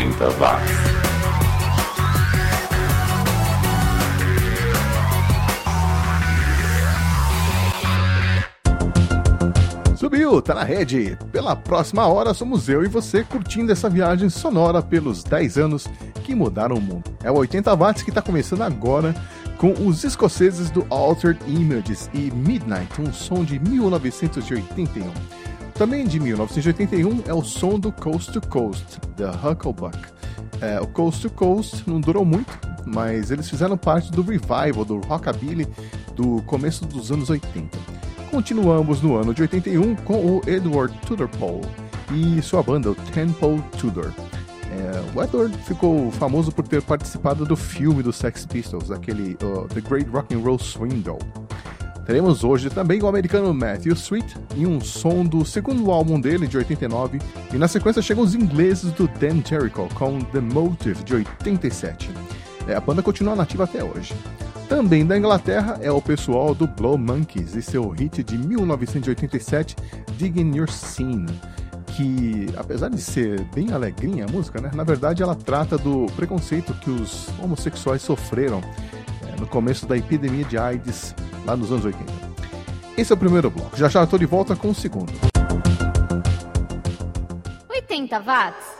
80 watts. Subiu, tá na rede. Pela próxima hora somos eu e você curtindo essa viagem sonora pelos 10 anos que mudaram o mundo. É o 80 watts que tá começando agora com os escoceses do Altered Images e Midnight, um som de 1981. Também de 1981 é o som do Coast to Coast, The Hucklebuck. É, o Coast to Coast não durou muito, mas eles fizeram parte do revival do rockabilly do começo dos anos 80. Continuamos no ano de 81 com o Edward Tudor-Pole e sua banda, o Temple Tudor. É, o Edward ficou famoso por ter participado do filme dos Sex Pistols, aquele uh, The Great Rock and Roll Swindle. Teremos hoje também o americano Matthew Sweet em um som do segundo álbum dele, de 89, e na sequência chegam os ingleses do Dan Jericho com The Motive, de 87. É, a banda continua nativa até hoje. Também da Inglaterra é o pessoal do Blow Monkeys e seu hit de 1987, Digging Your Scene, que apesar de ser bem alegrinha a música, né, na verdade ela trata do preconceito que os homossexuais sofreram é, no começo da epidemia de AIDS lá nos anos 80. Esse é o primeiro bloco. Já já estou de volta com o segundo. 80 watts.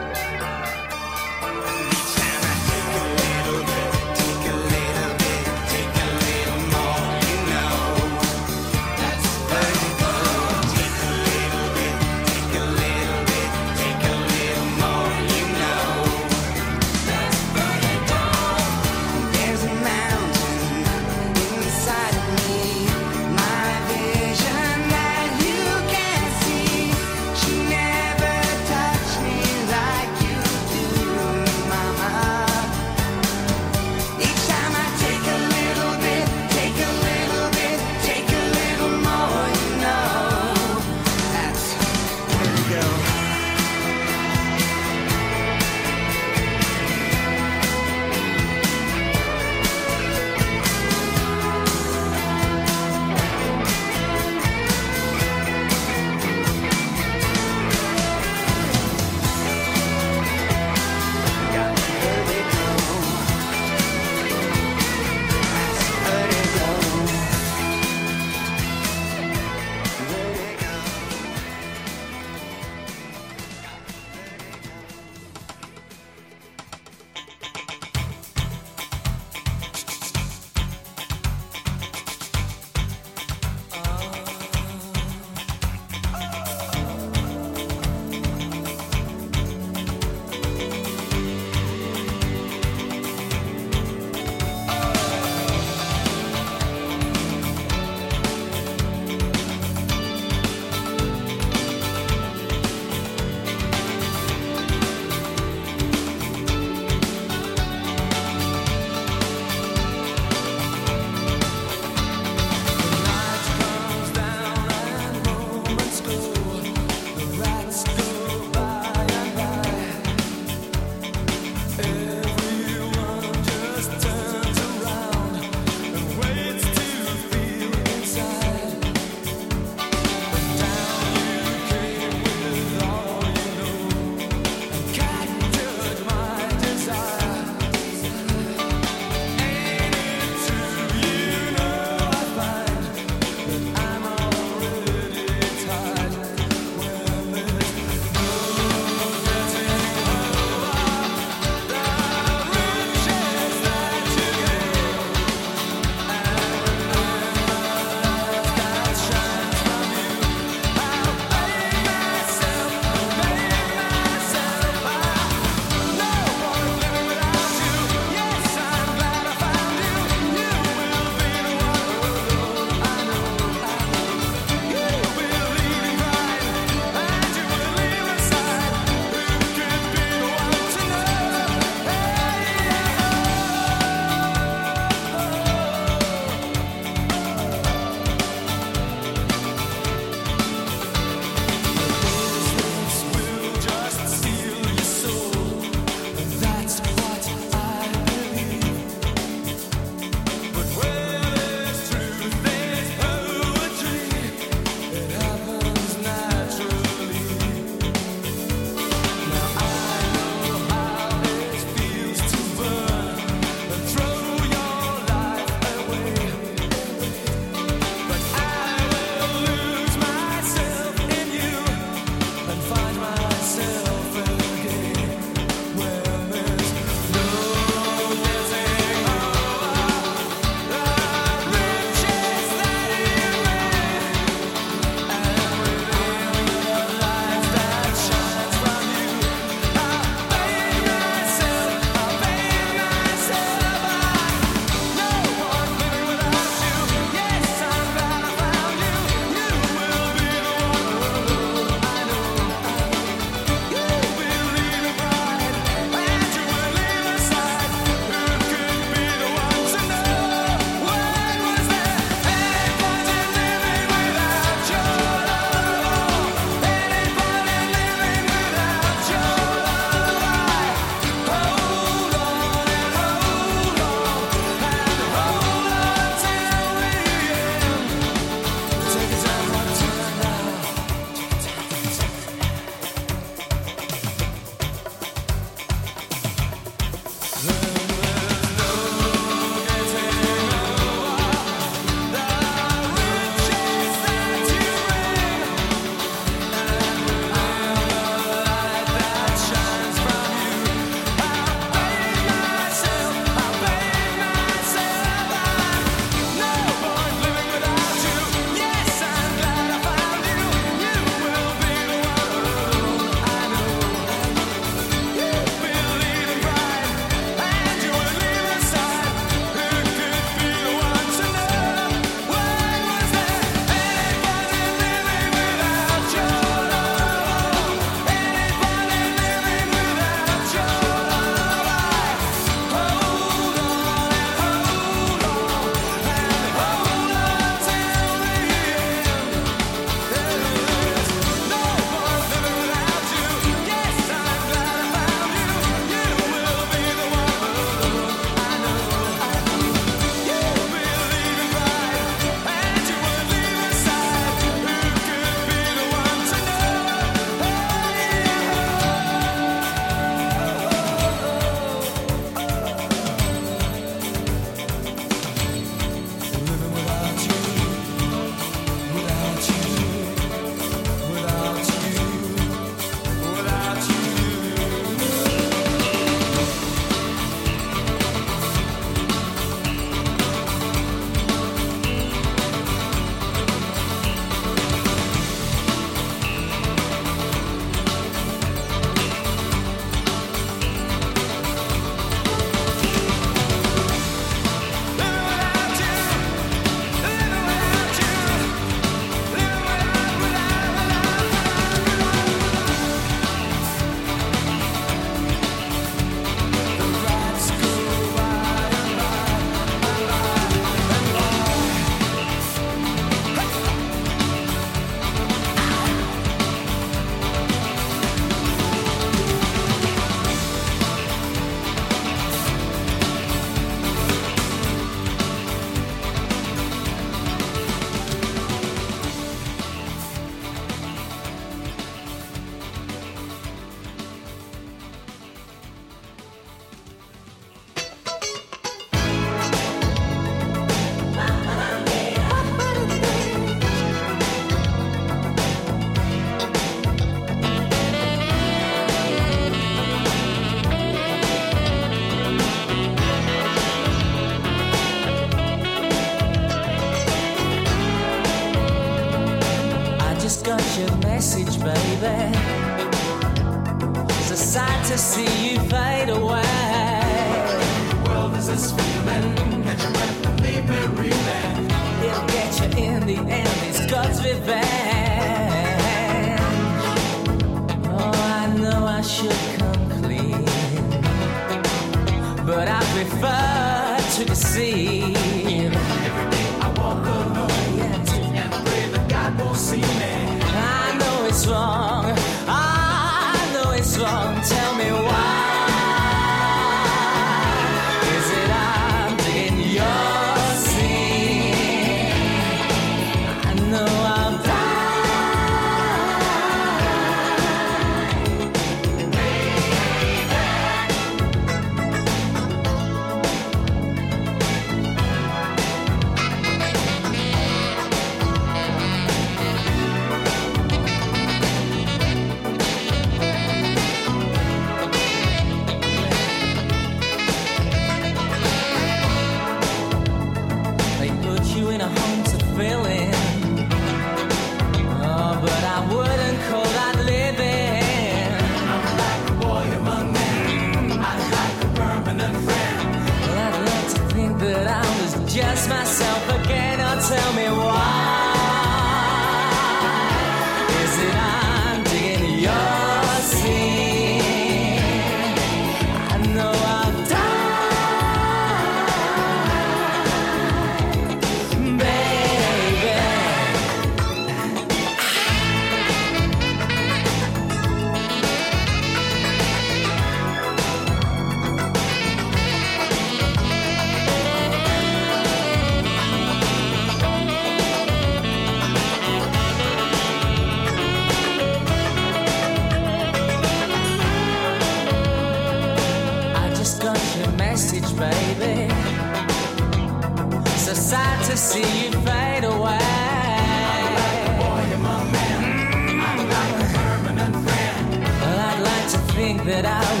to see you fade away. I'm like the boy and my man. I'm like a permanent friend. Well, I'd like to think that I.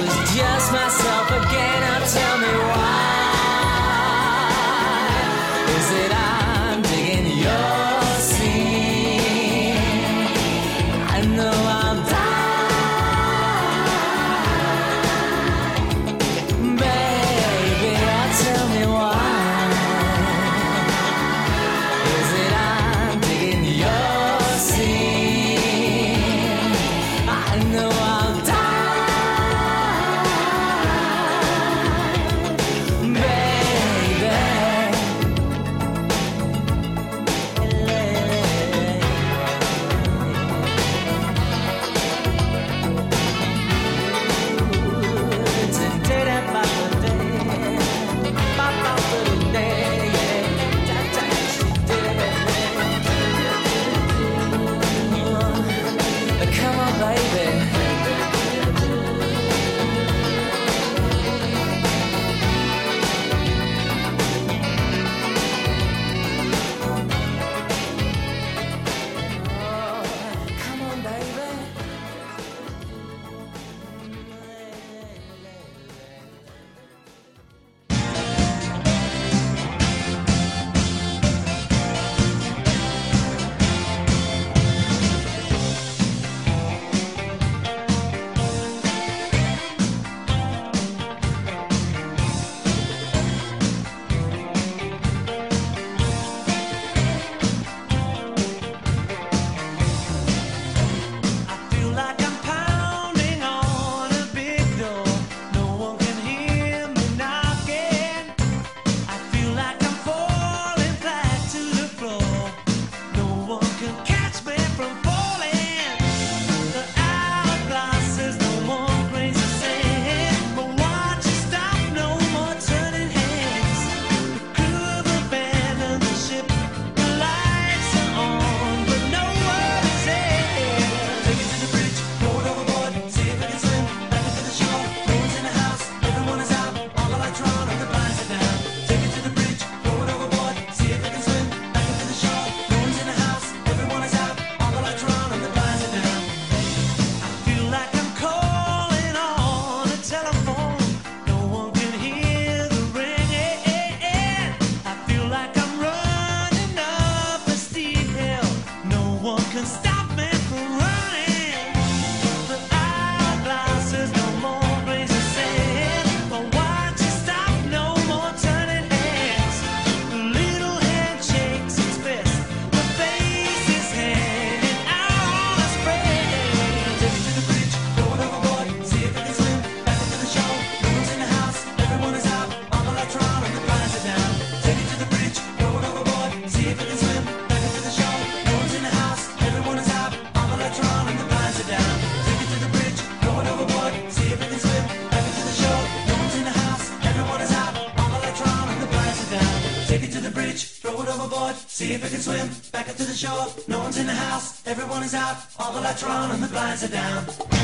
is out, all the lights are on and the blinds are down.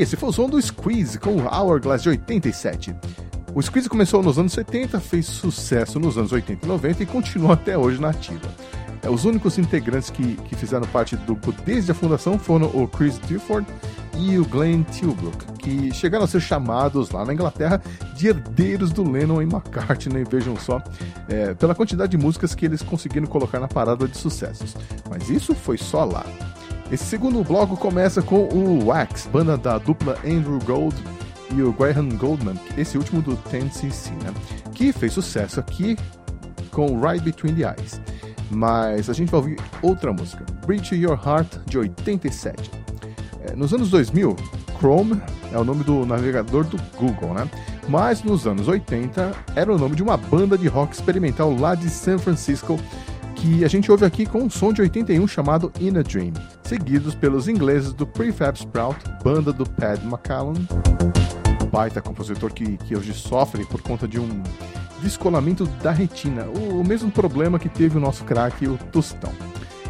Esse foi o som do Squeeze com o Hourglass de 87. O Squeeze começou nos anos 70, fez sucesso nos anos 80 e 90 e continua até hoje na ativa. É, os únicos integrantes que, que fizeram parte do grupo desde a fundação foram o Chris Difford e o Glenn Tilbrook, que chegaram a ser chamados lá na Inglaterra de herdeiros do Lennon e McCartney, vejam só, é, pela quantidade de músicas que eles conseguiram colocar na parada de sucessos. Mas isso foi só lá. Esse segundo bloco começa com o Wax, banda da dupla Andrew Gold e o Graham Goldman, esse último do 10cc, né? que fez sucesso aqui com Right Between the Eyes. Mas a gente vai ouvir outra música, Bridge Your Heart, de 87. É, nos anos 2000, Chrome é o nome do navegador do Google, né? Mas nos anos 80 era o nome de uma banda de rock experimental lá de San Francisco que a gente ouve aqui com um som de 81 chamado In a Dream, seguidos pelos ingleses do Prefab Sprout, banda do Pat McCallum, baita compositor que, que hoje sofre por conta de um descolamento da retina, o, o mesmo problema que teve o nosso craque, o Tostão.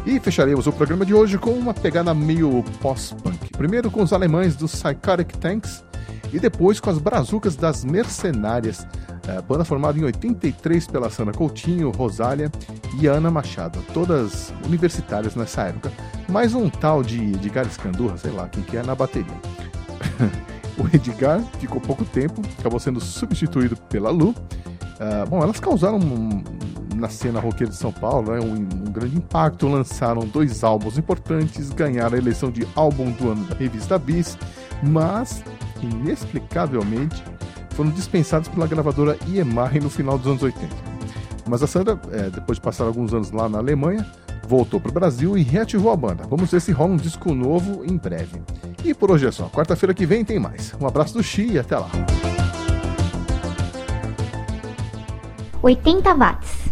E fecharemos o programa de hoje com uma pegada meio pós-punk. Primeiro com os alemães do Psychotic Tanks e depois com as brazucas das Mercenárias, eh, banda formada em 83 pela Sandra Coutinho, Rosália e Ana Machado, todas universitárias nessa época, mais um tal de Edgar Escandurra, sei lá quem que é, na bateria. o Edgar ficou pouco tempo, acabou sendo substituído pela Lu. Ah, bom, elas causaram um- na cena roqueira de São Paulo né, um, um grande impacto, lançaram dois álbuns importantes, ganharam a eleição de álbum do ano da revista Bis, mas, inexplicavelmente, foram dispensados pela gravadora EMI no final dos anos 80. Mas a Sandra, eh, depois de passar alguns anos lá na Alemanha, voltou para o Brasil e reativou a banda. Vamos ver se rola um disco novo em breve. E por hoje é só. Quarta-feira que vem tem mais. Um abraço do Xi e até lá. 80 watts.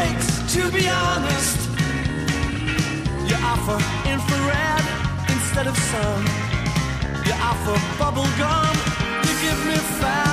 Takes to be honest. You offer infrared instead of sun. You offer bubble gum. You give me fire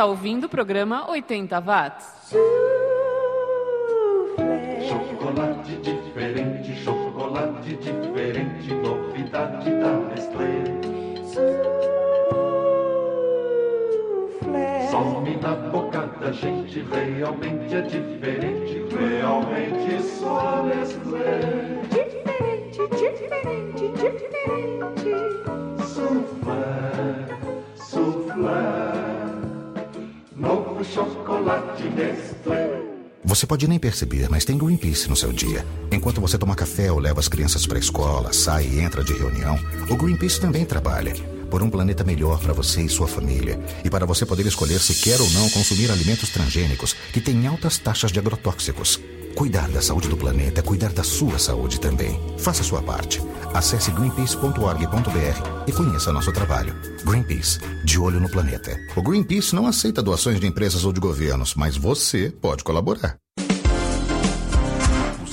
está ouvindo o programa 80 Watts. Chocolate diferente, chocolate diferente, novidade da Nestlé. Some na boca da gente, realmente é diferente, Você pode nem perceber, mas tem Greenpeace no seu dia. Enquanto você toma café ou leva as crianças para a escola, sai e entra de reunião, o Greenpeace também trabalha. Por um planeta melhor para você e sua família. E para você poder escolher se quer ou não consumir alimentos transgênicos que têm altas taxas de agrotóxicos. Cuidar da saúde do planeta é cuidar da sua saúde também. Faça sua parte. Acesse greenpeace.org.br e conheça nosso trabalho. Greenpeace, de olho no planeta. O Greenpeace não aceita doações de empresas ou de governos, mas você pode colaborar.